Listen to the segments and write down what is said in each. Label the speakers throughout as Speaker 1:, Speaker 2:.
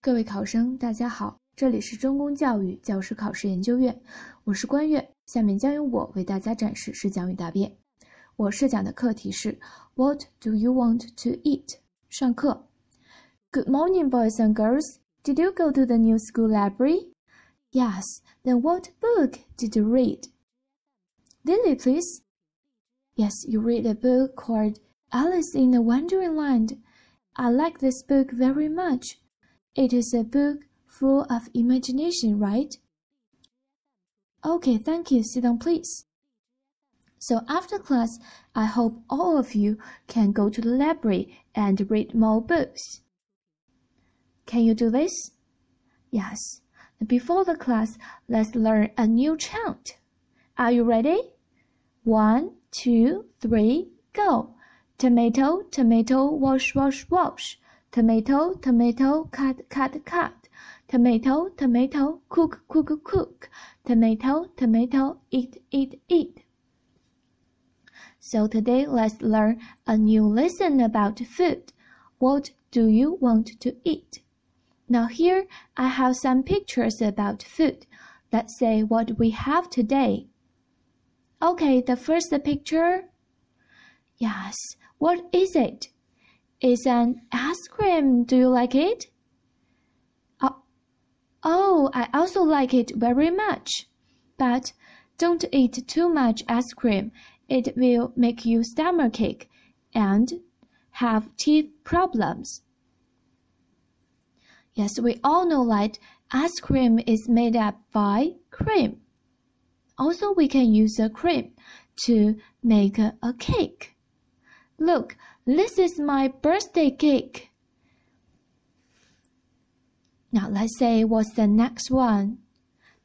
Speaker 1: 各位考生，大家好，这里是中公教育教师考试研究院，我是关悦，下面将由我为大家展示试讲与答辩。我试讲的课题是 What do you want to eat？上课。Good morning, boys and girls. Did you go to the new school library? Yes. Then what book did you read? Lily, please. Yes, you read a book called Alice in the Wonderland. I like this book very much. It is a book full of imagination, right? Okay, thank you. Sit down, please. So after class, I hope all of you can go to the library and read more books. Can you do this? Yes. Before the class, let's learn a new chant. Are you ready? One, two, three, go. Tomato, tomato, wash, wash, wash. Tomato, tomato, cut, cut, cut. Tomato, tomato, cook, cook, cook. Tomato, tomato, eat, eat, eat. So today let's learn a new lesson about food. What do you want to eat? Now here I have some pictures about food. Let's say what we have today. Okay, the first picture. Yes, what is it? It's an ice cream. Do you like it? Oh, oh, I also like it very much. But don't eat too much ice cream. It will make you stomachache and have teeth problems. Yes, we all know that ice cream is made up by cream. Also, we can use a cream to make a cake. Look, this is my birthday cake. Now let's say what's the next one?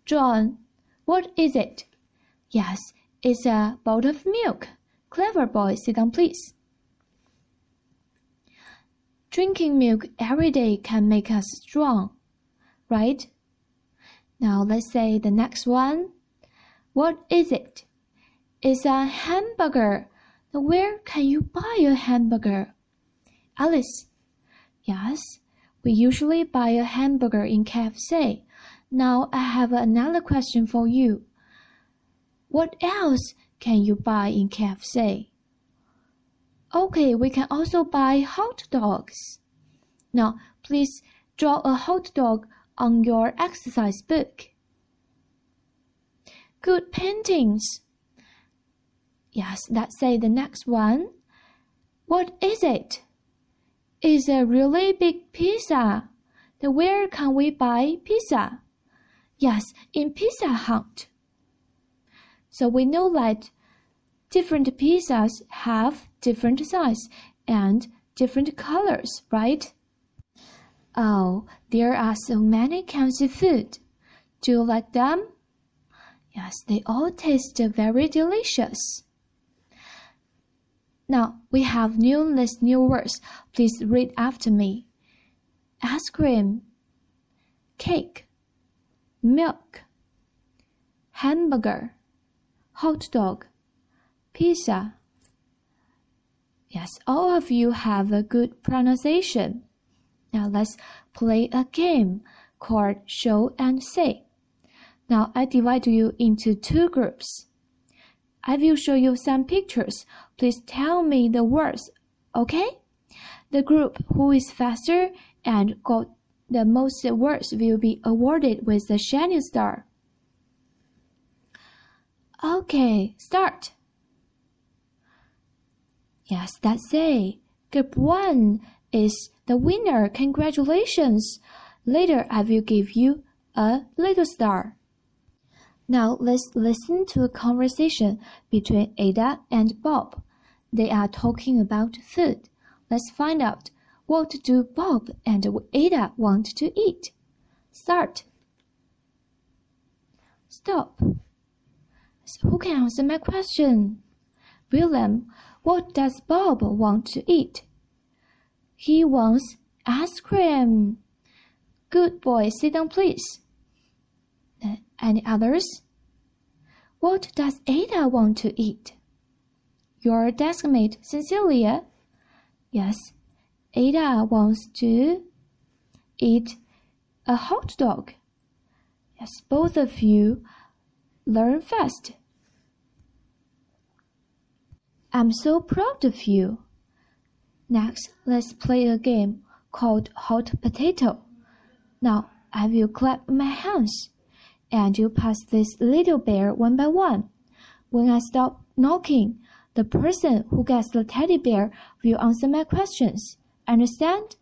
Speaker 1: John, what is it? Yes, it's a bowl of milk. Clever boy, sit down please. Drinking milk every day can make us strong, right? Now let's say the next one. What is it? It's a hamburger. Where can you buy a hamburger? Alice. Yes, we usually buy a hamburger in KFC. Now I have another question for you. What else can you buy in KFC? Okay, we can also buy hot dogs. Now, please draw a hot dog on your exercise book. Good paintings. Yes, let's say the next one. What is it? It's a really big pizza. Then where can we buy pizza? Yes, in Pizza Hut. So we know that different pizzas have different size and different colors, right? Oh, there are so many kinds of food. Do you like them? Yes, they all taste very delicious. Now we have list new words. Please read after me. Ice cream, cake, milk, hamburger, hot dog, pizza. Yes, all of you have a good pronunciation. Now let's play a game called show and say. Now I divide you into two groups. I will show you some pictures. Please tell me the words, okay? The group who is faster and got the most words will be awarded with the shining star. Okay, start. Yes, that's it. Group 1 is the winner. Congratulations. Later, I will give you a little star. Now, let's listen to a conversation between Ada and Bob. They are talking about food. Let's find out what do Bob and Ada want to eat. Start. Stop. So who can answer my question? William, what does Bob want to eat? He wants ice cream. Good boy, sit down, please. Any others? What does Ada want to eat? Your deskmate, Cecilia? Yes, Ada wants to eat a hot dog. Yes, both of you learn fast. I'm so proud of you. Next, let's play a game called Hot Potato. Now, I will clap my hands, and you pass this little bear one by one. When I stop knocking, the person who gets the teddy bear will answer my questions. Understand?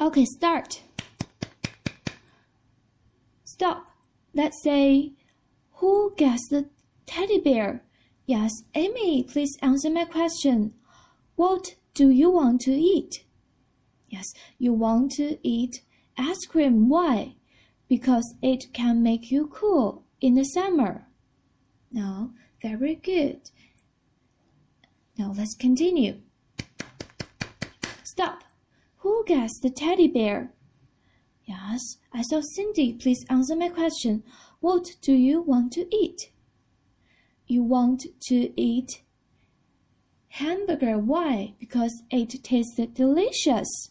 Speaker 1: Okay, start. Stop. Let's say, who gets the teddy bear? Yes, Amy, please answer my question. What do you want to eat? Yes, you want to eat ice cream. Why? Because it can make you cool in the summer. Now, very good. Now let's continue. Stop. Who gets the teddy bear? Yes, I saw Cindy. Please answer my question. What do you want to eat? You want to eat hamburger. Why? Because it tastes delicious.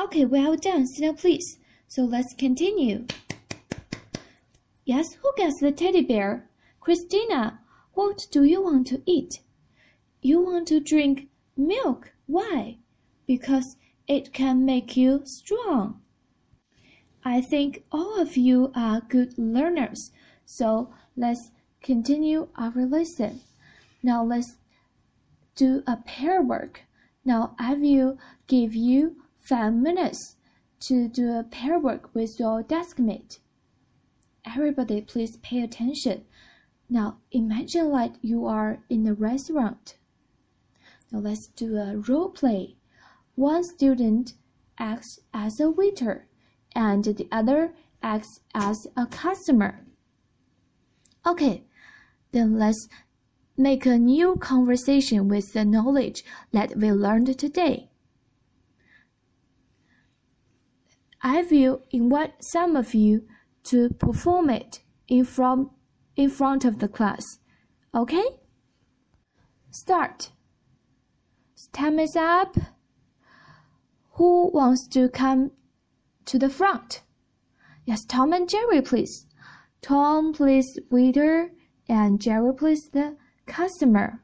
Speaker 1: Okay, well done. Down, please. So let's continue. Yes, who gets the teddy bear? Christina, what do you want to eat? You want to drink milk. Why? Because it can make you strong. I think all of you are good learners, so let's continue our lesson. Now let's do a pair work. Now I will give you five minutes to do a pair work with your desk mate. Everybody please pay attention. Now imagine like you are in a restaurant. Now let's do a role play. One student acts as a waiter and the other acts as a customer. Okay, then let's make a new conversation with the knowledge that we learned today. I will invite some of you to perform it in front, in front of the class. Okay? Start. Time is up. Who wants to come to the front? Yes, Tom and Jerry, please. Tom, please, waiter, and Jerry, please, the customer.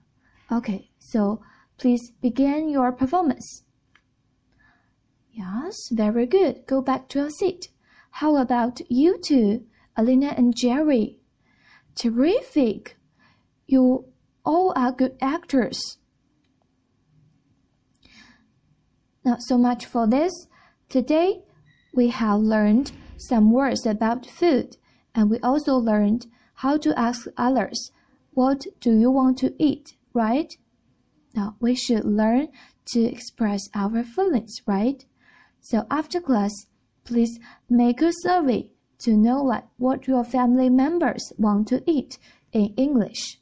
Speaker 1: Okay, so please begin your performance. Yes, very good. Go back to your seat. How about you two, Alina and Jerry? Terrific. You all are good actors. Not so much for this. Today, we have learned some words about food, and we also learned how to ask others, What do you want to eat? Right? Now, we should learn to express our feelings, right? So, after class, please make a survey to know like what your family members want to eat in English.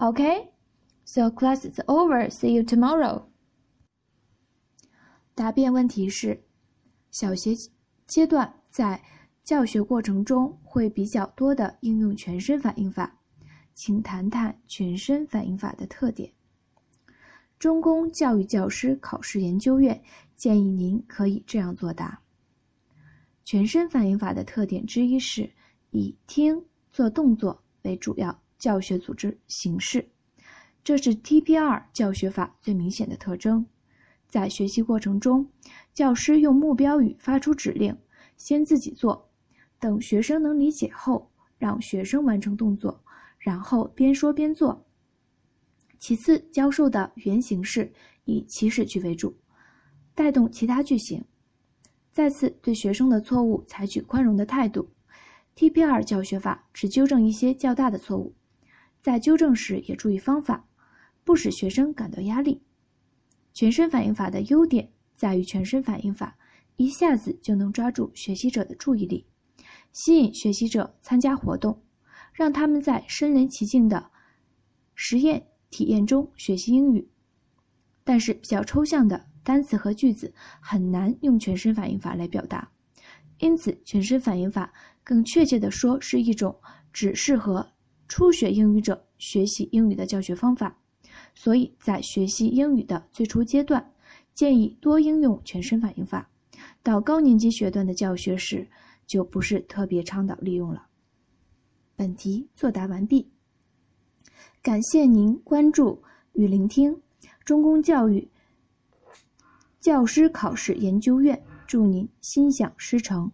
Speaker 1: Okay? So, class is over. See you tomorrow. 答辩问题是：小学阶段在教学过程中会比较多的应用全身反应法，请谈谈全身反应法的特点。中公教育教师考试研究院 建议您可以这样作答：全身反应法的特点之一是以听做动作为主要教学组织形式，这是 TPR 教学法最明显的特征。在学习过程中，教师用目标语发出指令，先自己做，等学生能理解后，让学生完成动作，然后边说边做。其次，教授的语言形式以祈使句为主，带动其他句型。再次，对学生的错误采取宽容的态度。TPR 教学法只纠正一些较大的错误，在纠正时也注意方法，不使学生感到压力。全身反应法的优点在于，全身反应法一下子就能抓住学习者的注意力，吸引学习者参加活动，让他们在身临其境的实验体验中学习英语。但是，比较抽象的单词和句子很难用全身反应法来表达。因此全身反应法更确切地说是一种只适合初学英语者学习英语的教学方法。所以在学习英语的最初阶段建议多应用全身反应法。到高年级学段的教学时就不是特别倡导利用了。本题作答完毕。感谢您关注与聆听中公教育教师考试研究院祝您心想事成。